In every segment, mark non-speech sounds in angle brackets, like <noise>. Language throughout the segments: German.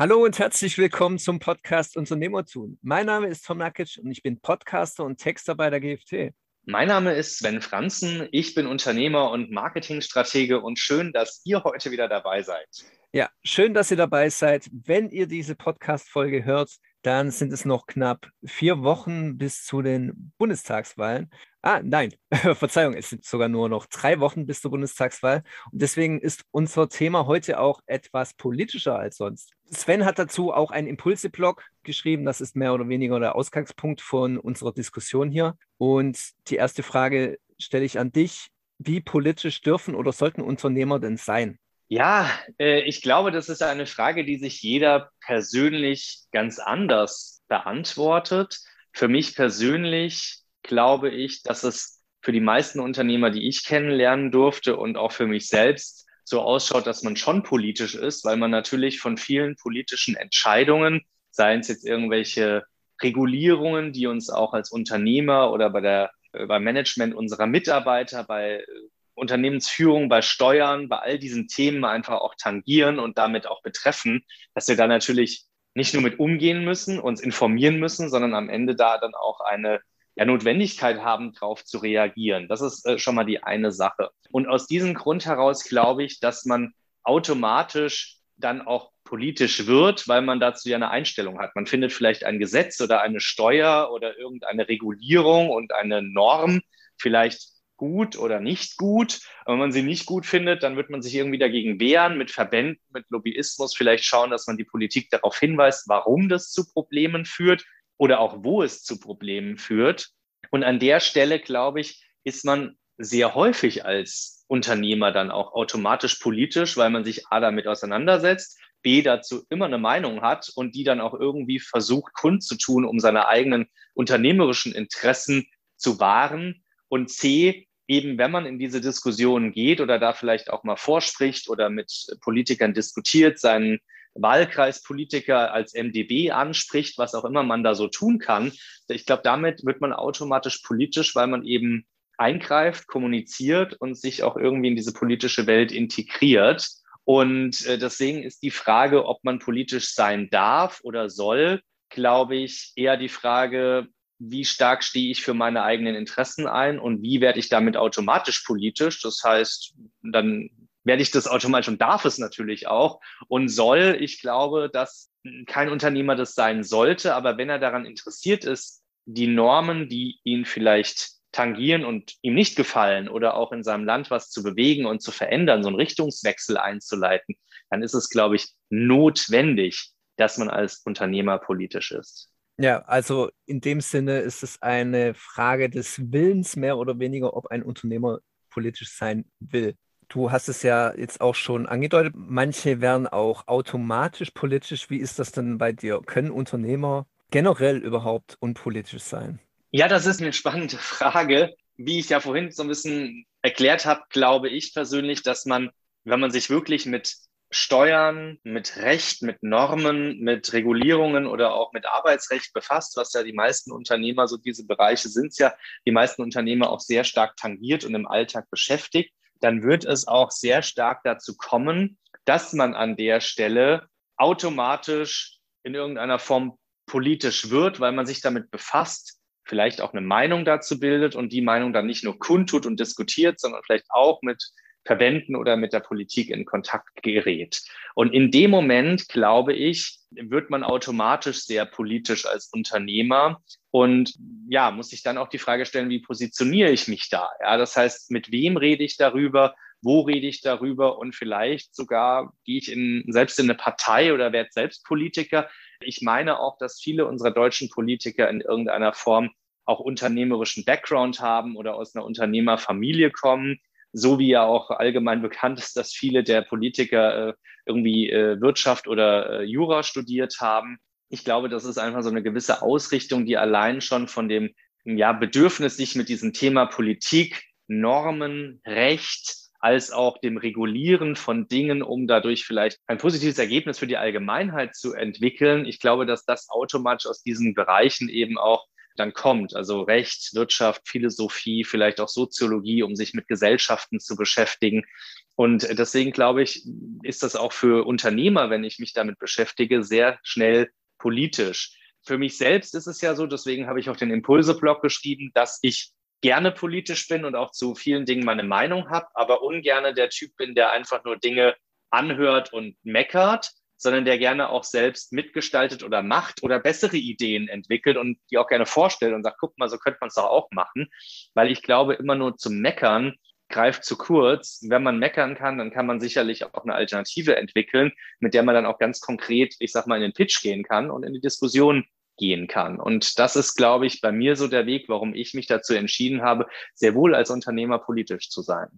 Hallo und herzlich willkommen zum Podcast Unternehmer tun. Mein Name ist Tom Nakic und ich bin Podcaster und Texter bei der GFT. Mein Name ist Sven Franzen. Ich bin Unternehmer und Marketingstratege und schön, dass ihr heute wieder dabei seid. Ja, schön, dass ihr dabei seid. Wenn ihr diese Podcast-Folge hört, dann sind es noch knapp vier Wochen bis zu den Bundestagswahlen. Ah, nein, <laughs> Verzeihung, es sind sogar nur noch drei Wochen bis zur Bundestagswahl. Und deswegen ist unser Thema heute auch etwas politischer als sonst. Sven hat dazu auch einen Impulse-Blog geschrieben. Das ist mehr oder weniger der Ausgangspunkt von unserer Diskussion hier. Und die erste Frage stelle ich an dich. Wie politisch dürfen oder sollten Unternehmer denn sein? Ja, äh, ich glaube, das ist eine Frage, die sich jeder persönlich ganz anders beantwortet. Für mich persönlich glaube ich, dass es für die meisten Unternehmer, die ich kennenlernen durfte und auch für mich selbst so ausschaut, dass man schon politisch ist, weil man natürlich von vielen politischen Entscheidungen, seien es jetzt irgendwelche Regulierungen, die uns auch als Unternehmer oder bei der äh, beim Management unserer Mitarbeiter, bei Unternehmensführung, bei Steuern, bei all diesen Themen einfach auch tangieren und damit auch betreffen, dass wir da natürlich nicht nur mit umgehen müssen, uns informieren müssen, sondern am Ende da dann auch eine ja, Notwendigkeit haben, darauf zu reagieren. Das ist äh, schon mal die eine Sache. Und aus diesem Grund heraus glaube ich, dass man automatisch dann auch politisch wird, weil man dazu ja eine Einstellung hat. Man findet vielleicht ein Gesetz oder eine Steuer oder irgendeine Regulierung und eine Norm vielleicht gut oder nicht gut. wenn man sie nicht gut findet, dann wird man sich irgendwie dagegen wehren, mit Verbänden, mit Lobbyismus vielleicht schauen, dass man die Politik darauf hinweist, warum das zu Problemen führt oder auch wo es zu Problemen führt. Und an der Stelle, glaube ich, ist man sehr häufig als Unternehmer dann auch automatisch politisch, weil man sich A damit auseinandersetzt, B dazu immer eine Meinung hat und die dann auch irgendwie versucht kundzutun, um seine eigenen unternehmerischen Interessen zu wahren und C eben, wenn man in diese Diskussionen geht oder da vielleicht auch mal vorspricht oder mit Politikern diskutiert, seinen Wahlkreispolitiker als MDB anspricht, was auch immer man da so tun kann. Ich glaube, damit wird man automatisch politisch, weil man eben eingreift, kommuniziert und sich auch irgendwie in diese politische Welt integriert. Und äh, deswegen ist die Frage, ob man politisch sein darf oder soll, glaube ich, eher die Frage, wie stark stehe ich für meine eigenen Interessen ein und wie werde ich damit automatisch politisch. Das heißt, dann werde ich das automatisch und darf es natürlich auch und soll. Ich glaube, dass kein Unternehmer das sein sollte, aber wenn er daran interessiert ist, die Normen, die ihn vielleicht tangieren und ihm nicht gefallen oder auch in seinem Land was zu bewegen und zu verändern, so einen Richtungswechsel einzuleiten, dann ist es, glaube ich, notwendig, dass man als Unternehmer politisch ist. Ja, also in dem Sinne ist es eine Frage des Willens mehr oder weniger, ob ein Unternehmer politisch sein will. Du hast es ja jetzt auch schon angedeutet, manche werden auch automatisch politisch. Wie ist das denn bei dir? Können Unternehmer generell überhaupt unpolitisch sein? Ja, das ist eine spannende <laughs> Frage. Wie ich ja vorhin so ein bisschen erklärt habe, glaube ich persönlich, dass man, wenn man sich wirklich mit Steuern, mit Recht, mit Normen, mit Regulierungen oder auch mit Arbeitsrecht befasst, was ja die meisten Unternehmer, so diese Bereiche sind ja, die meisten Unternehmer auch sehr stark tangiert und im Alltag beschäftigt, dann wird es auch sehr stark dazu kommen, dass man an der Stelle automatisch in irgendeiner Form politisch wird, weil man sich damit befasst, vielleicht auch eine Meinung dazu bildet und die Meinung dann nicht nur kundtut und diskutiert, sondern vielleicht auch mit Verbänden oder mit der Politik in Kontakt gerät. Und in dem Moment, glaube ich, wird man automatisch sehr politisch als Unternehmer und ja, muss ich dann auch die Frage stellen, wie positioniere ich mich da? Ja, das heißt, mit wem rede ich darüber? Wo rede ich darüber? Und vielleicht sogar gehe ich in, selbst in eine Partei oder werde selbst Politiker. Ich meine auch, dass viele unserer deutschen Politiker in irgendeiner Form auch unternehmerischen Background haben oder aus einer Unternehmerfamilie kommen so wie ja auch allgemein bekannt ist, dass viele der Politiker äh, irgendwie äh, Wirtschaft oder äh, Jura studiert haben. Ich glaube, das ist einfach so eine gewisse Ausrichtung, die allein schon von dem ja, Bedürfnis, sich mit diesem Thema Politik, Normen, Recht, als auch dem Regulieren von Dingen, um dadurch vielleicht ein positives Ergebnis für die Allgemeinheit zu entwickeln. Ich glaube, dass das automatisch aus diesen Bereichen eben auch dann kommt. Also Recht, Wirtschaft, Philosophie, vielleicht auch Soziologie, um sich mit Gesellschaften zu beschäftigen. Und deswegen glaube ich, ist das auch für Unternehmer, wenn ich mich damit beschäftige, sehr schnell politisch. Für mich selbst ist es ja so, deswegen habe ich auch den Impulse-Blog geschrieben, dass ich gerne politisch bin und auch zu vielen Dingen meine Meinung habe, aber ungerne der Typ bin, der einfach nur Dinge anhört und meckert, sondern der gerne auch selbst mitgestaltet oder macht oder bessere Ideen entwickelt und die auch gerne vorstellt und sagt, guck mal, so könnte man es doch auch machen. Weil ich glaube, immer nur zum Meckern greift zu kurz. Wenn man meckern kann, dann kann man sicherlich auch eine Alternative entwickeln, mit der man dann auch ganz konkret, ich sag mal, in den Pitch gehen kann und in die Diskussion gehen kann. Und das ist, glaube ich, bei mir so der Weg, warum ich mich dazu entschieden habe, sehr wohl als Unternehmer politisch zu sein.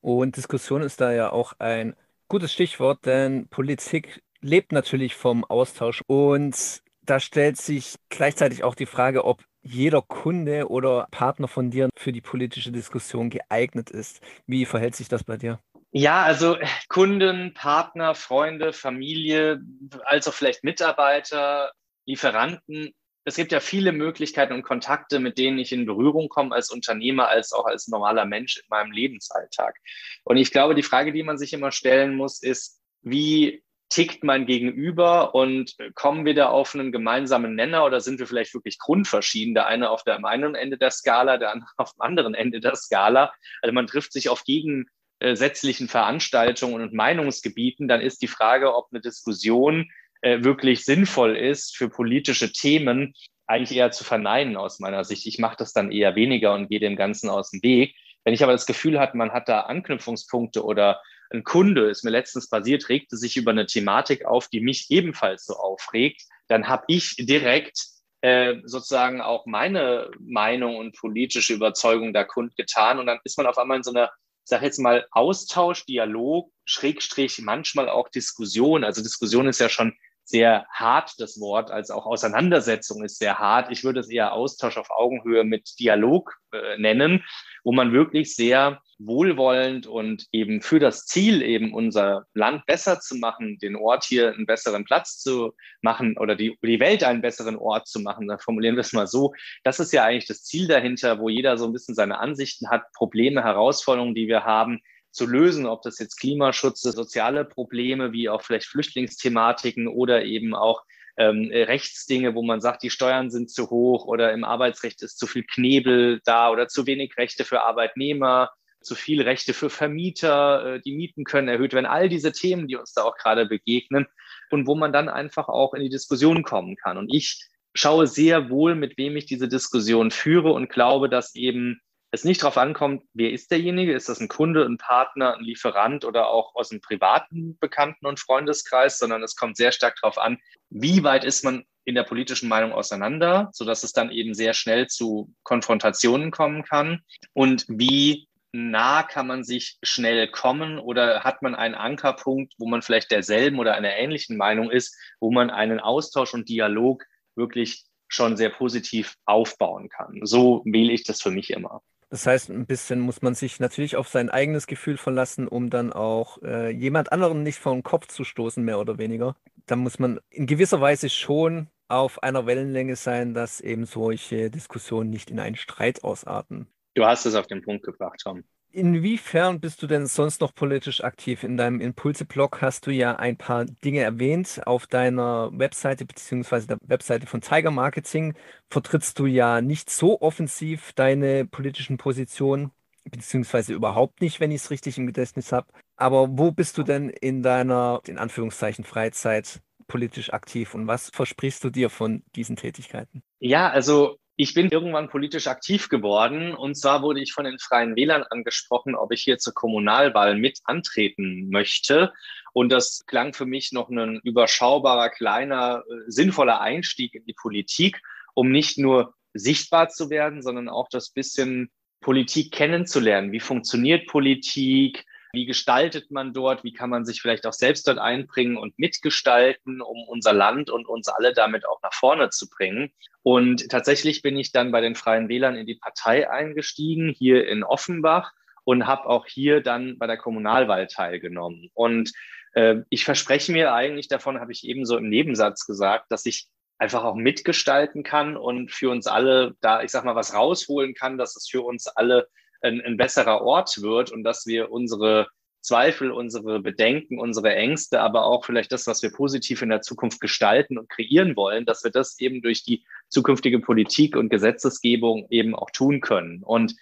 Und Diskussion ist da ja auch ein gutes Stichwort, denn Politik lebt natürlich vom Austausch und da stellt sich gleichzeitig auch die Frage, ob jeder Kunde oder Partner von dir für die politische Diskussion geeignet ist. Wie verhält sich das bei dir? Ja, also Kunden, Partner, Freunde, Familie, also vielleicht Mitarbeiter, Lieferanten. Es gibt ja viele Möglichkeiten und Kontakte, mit denen ich in Berührung komme als Unternehmer, als auch als normaler Mensch in meinem Lebensalltag. Und ich glaube, die Frage, die man sich immer stellen muss, ist, wie tickt mein Gegenüber und kommen wir da auf einen gemeinsamen Nenner oder sind wir vielleicht wirklich grundverschieden? Der eine auf dem einen Ende der Skala, der andere <laughs> auf dem anderen Ende der Skala. Also man trifft sich auf gegensätzlichen Veranstaltungen und Meinungsgebieten. Dann ist die Frage, ob eine Diskussion äh, wirklich sinnvoll ist für politische Themen, eigentlich eher zu verneinen aus meiner Sicht. Ich mache das dann eher weniger und gehe dem Ganzen aus dem Weg. Wenn ich aber das Gefühl habe, man hat da Anknüpfungspunkte oder ein Kunde, ist mir letztens passiert, regte sich über eine Thematik auf, die mich ebenfalls so aufregt, dann habe ich direkt äh, sozusagen auch meine Meinung und politische Überzeugung da kundgetan. Und dann ist man auf einmal in so einer, ich sage jetzt mal, Austausch, Dialog, Schrägstrich, manchmal auch Diskussion. Also Diskussion ist ja schon sehr hart, das Wort, als auch Auseinandersetzung ist sehr hart. Ich würde es eher Austausch auf Augenhöhe mit Dialog äh, nennen, wo man wirklich sehr wohlwollend und eben für das Ziel, eben unser Land besser zu machen, den Ort hier einen besseren Platz zu machen oder die, die Welt einen besseren Ort zu machen, dann formulieren wir es mal so. Das ist ja eigentlich das Ziel dahinter, wo jeder so ein bisschen seine Ansichten hat, Probleme, Herausforderungen, die wir haben, zu lösen, ob das jetzt Klimaschutz, soziale Probleme wie auch vielleicht Flüchtlingsthematiken oder eben auch ähm, Rechtsdinge, wo man sagt, die Steuern sind zu hoch oder im Arbeitsrecht ist zu viel Knebel da oder zu wenig Rechte für Arbeitnehmer, zu viel Rechte für Vermieter, äh, die Mieten können erhöht werden, all diese Themen, die uns da auch gerade begegnen und wo man dann einfach auch in die Diskussion kommen kann. Und ich schaue sehr wohl, mit wem ich diese Diskussion führe und glaube, dass eben es nicht darauf ankommt, wer ist derjenige, ist das ein Kunde, ein Partner, ein Lieferant oder auch aus einem privaten Bekannten- und Freundeskreis, sondern es kommt sehr stark darauf an, wie weit ist man in der politischen Meinung auseinander, sodass es dann eben sehr schnell zu Konfrontationen kommen kann und wie nah kann man sich schnell kommen oder hat man einen Ankerpunkt, wo man vielleicht derselben oder einer ähnlichen Meinung ist, wo man einen Austausch und Dialog wirklich schon sehr positiv aufbauen kann. So wähle ich das für mich immer. Das heißt, ein bisschen muss man sich natürlich auf sein eigenes Gefühl verlassen, um dann auch äh, jemand anderen nicht vor den Kopf zu stoßen, mehr oder weniger. Da muss man in gewisser Weise schon auf einer Wellenlänge sein, dass eben solche Diskussionen nicht in einen Streit ausarten. Du hast es auf den Punkt gebracht, Tom. Inwiefern bist du denn sonst noch politisch aktiv? In deinem Impulse-Blog hast du ja ein paar Dinge erwähnt. Auf deiner Webseite beziehungsweise der Webseite von Tiger Marketing vertrittst du ja nicht so offensiv deine politischen Positionen, beziehungsweise überhaupt nicht, wenn ich es richtig im Gedächtnis habe. Aber wo bist du denn in deiner, in Anführungszeichen, Freizeit politisch aktiv und was versprichst du dir von diesen Tätigkeiten? Ja, also ich bin irgendwann politisch aktiv geworden und zwar wurde ich von den Freien Wählern angesprochen, ob ich hier zur Kommunalwahl mit antreten möchte. Und das klang für mich noch ein überschaubarer, kleiner, äh, sinnvoller Einstieg in die Politik, um nicht nur sichtbar zu werden, sondern auch das bisschen Politik kennenzulernen. Wie funktioniert Politik? Wie gestaltet man dort? Wie kann man sich vielleicht auch selbst dort einbringen und mitgestalten, um unser Land und uns alle damit auch nach vorne zu bringen? Und tatsächlich bin ich dann bei den Freien Wählern in die Partei eingestiegen, hier in Offenbach und habe auch hier dann bei der Kommunalwahl teilgenommen. Und äh, ich verspreche mir eigentlich davon, habe ich ebenso im Nebensatz gesagt, dass ich einfach auch mitgestalten kann und für uns alle da, ich sag mal, was rausholen kann, dass es für uns alle ein, ein besserer Ort wird und dass wir unsere Zweifel, unsere Bedenken, unsere Ängste, aber auch vielleicht das, was wir positiv in der Zukunft gestalten und kreieren wollen, dass wir das eben durch die zukünftige Politik und Gesetzesgebung eben auch tun können. Und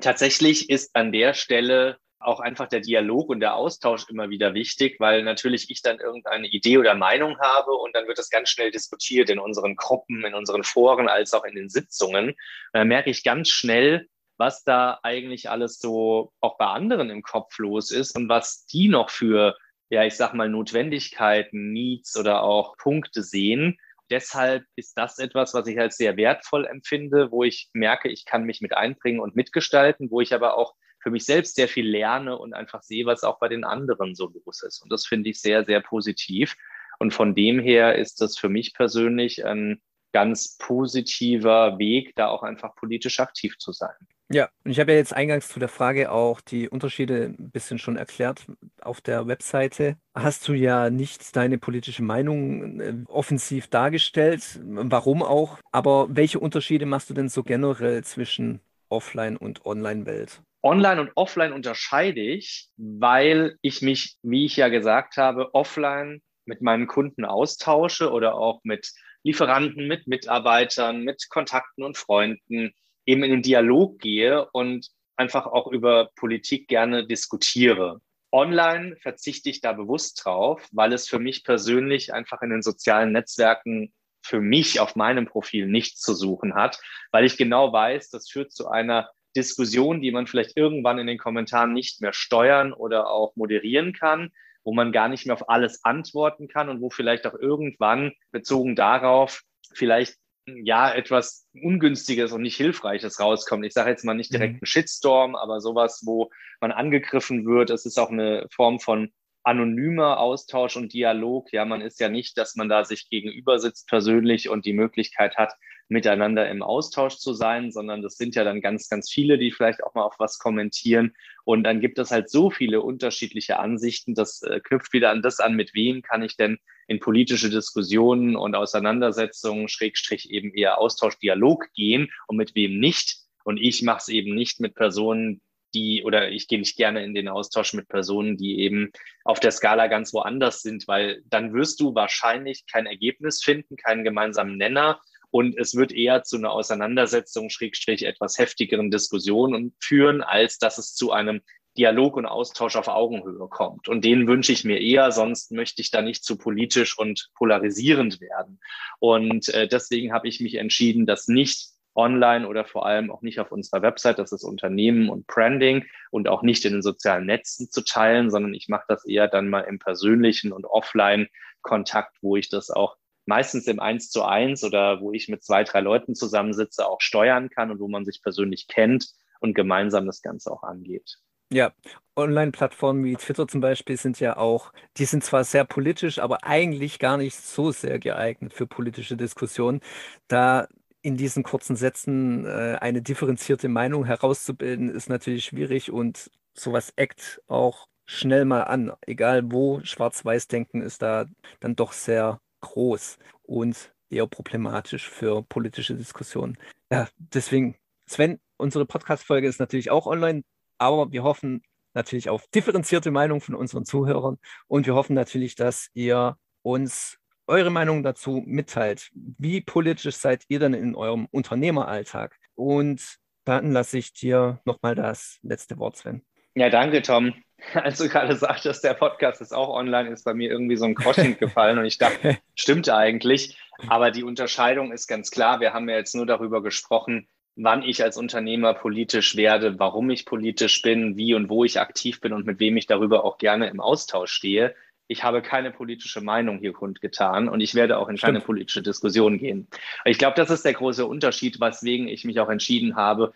tatsächlich ist an der Stelle auch einfach der Dialog und der Austausch immer wieder wichtig, weil natürlich ich dann irgendeine Idee oder Meinung habe und dann wird das ganz schnell diskutiert in unseren Gruppen, in unseren Foren, als auch in den Sitzungen. Und dann merke ich ganz schnell, was da eigentlich alles so auch bei anderen im Kopf los ist und was die noch für, ja, ich sag mal, Notwendigkeiten, Needs oder auch Punkte sehen. Deshalb ist das etwas, was ich als sehr wertvoll empfinde, wo ich merke, ich kann mich mit einbringen und mitgestalten, wo ich aber auch für mich selbst sehr viel lerne und einfach sehe, was auch bei den anderen so los ist. Und das finde ich sehr, sehr positiv. Und von dem her ist das für mich persönlich ein ganz positiver Weg, da auch einfach politisch aktiv zu sein. Ja, und ich habe ja jetzt eingangs zu der Frage auch die Unterschiede ein bisschen schon erklärt. Auf der Webseite hast du ja nicht deine politische Meinung äh, offensiv dargestellt, warum auch, aber welche Unterschiede machst du denn so generell zwischen Offline- und Online-Welt? Online und Offline unterscheide ich, weil ich mich, wie ich ja gesagt habe, offline mit meinen Kunden austausche oder auch mit Lieferanten, mit Mitarbeitern, mit Kontakten und Freunden eben in den Dialog gehe und einfach auch über Politik gerne diskutiere. Online verzichte ich da bewusst drauf, weil es für mich persönlich einfach in den sozialen Netzwerken für mich auf meinem Profil nichts zu suchen hat, weil ich genau weiß, das führt zu einer Diskussion, die man vielleicht irgendwann in den Kommentaren nicht mehr steuern oder auch moderieren kann, wo man gar nicht mehr auf alles antworten kann und wo vielleicht auch irgendwann bezogen darauf vielleicht ja etwas Ungünstiges und nicht Hilfreiches rauskommt. Ich sage jetzt mal nicht direkt mhm. einen Shitstorm, aber sowas, wo man angegriffen wird. Es ist auch eine Form von anonymer Austausch und Dialog. Ja, man ist ja nicht, dass man da sich gegenüber sitzt persönlich und die Möglichkeit hat, miteinander im Austausch zu sein, sondern das sind ja dann ganz, ganz viele, die vielleicht auch mal auf was kommentieren. Und dann gibt es halt so viele unterschiedliche Ansichten. Das äh, knüpft wieder an das an, mit wem kann ich denn in politische Diskussionen und Auseinandersetzungen, Schrägstrich eben eher Austausch, Dialog gehen und mit wem nicht. Und ich mache es eben nicht mit Personen, die, oder ich gehe nicht gerne in den Austausch mit Personen, die eben auf der Skala ganz woanders sind, weil dann wirst du wahrscheinlich kein Ergebnis finden, keinen gemeinsamen Nenner und es wird eher zu einer Auseinandersetzung, Schrägstrich, etwas heftigeren Diskussionen führen, als dass es zu einem Dialog und Austausch auf Augenhöhe kommt. Und den wünsche ich mir eher, sonst möchte ich da nicht zu politisch und polarisierend werden. Und äh, deswegen habe ich mich entschieden, das nicht online oder vor allem auch nicht auf unserer Website, das ist Unternehmen und Branding und auch nicht in den sozialen Netzen zu teilen, sondern ich mache das eher dann mal im persönlichen und offline Kontakt, wo ich das auch meistens im Eins zu eins oder wo ich mit zwei, drei Leuten zusammensitze, auch steuern kann und wo man sich persönlich kennt und gemeinsam das Ganze auch angeht. Ja, Online-Plattformen wie Twitter zum Beispiel sind ja auch, die sind zwar sehr politisch, aber eigentlich gar nicht so sehr geeignet für politische Diskussionen, da in diesen kurzen Sätzen äh, eine differenzierte Meinung herauszubilden, ist natürlich schwierig und sowas eckt auch schnell mal an. Egal wo, Schwarz-Weiß-Denken ist da dann doch sehr groß und eher problematisch für politische Diskussionen. Ja, deswegen, Sven, unsere Podcast-Folge ist natürlich auch online, aber wir hoffen natürlich auf differenzierte Meinungen von unseren Zuhörern und wir hoffen natürlich, dass ihr uns eure Meinung dazu mitteilt. Wie politisch seid ihr denn in eurem Unternehmeralltag? Und dann lasse ich dir nochmal das letzte Wort, Sven. Ja, danke, Tom. <laughs> Als du gerade sagtest, der Podcast ist auch online, ist bei mir irgendwie so ein Groschen <laughs> gefallen und ich dachte, stimmt eigentlich. Aber die Unterscheidung ist ganz klar. Wir haben ja jetzt nur darüber gesprochen, wann ich als Unternehmer politisch werde, warum ich politisch bin, wie und wo ich aktiv bin und mit wem ich darüber auch gerne im Austausch stehe ich habe keine politische Meinung hier kundgetan und ich werde auch in keine politische Diskussion gehen. Ich glaube, das ist der große Unterschied, weswegen ich mich auch entschieden habe,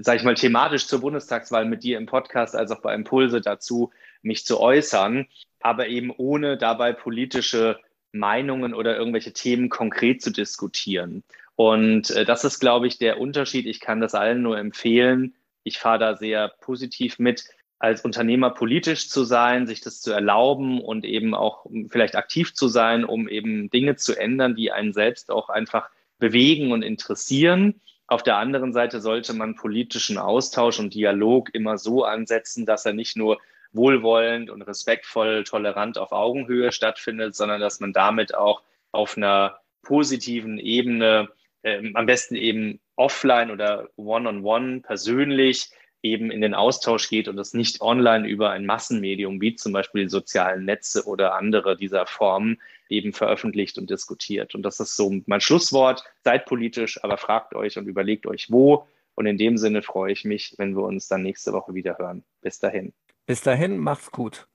sage ich mal, thematisch zur Bundestagswahl mit dir im Podcast als auch bei Impulse dazu mich zu äußern, aber eben ohne dabei politische Meinungen oder irgendwelche Themen konkret zu diskutieren. Und äh, das ist, glaube ich, der Unterschied. Ich kann das allen nur empfehlen. Ich fahre da sehr positiv mit, als Unternehmer politisch zu sein, sich das zu erlauben und eben auch vielleicht aktiv zu sein, um eben Dinge zu ändern, die einen selbst auch einfach bewegen und interessieren. Auf der anderen Seite sollte man politischen Austausch und Dialog immer so ansetzen, dass er nicht nur wohlwollend und respektvoll, tolerant auf Augenhöhe stattfindet, sondern dass man damit auch auf einer positiven Ebene, äh, am besten eben offline oder one-on-one -on -one persönlich eben in den Austausch geht und es nicht online über ein Massenmedium wie zum Beispiel die sozialen Netze oder andere dieser Formen eben veröffentlicht und diskutiert. Und das ist so mein Schlusswort. Seid politisch, aber fragt euch und überlegt euch wo. Und in dem Sinne freue ich mich, wenn wir uns dann nächste Woche wieder hören. Bis dahin. Bis dahin, macht's gut.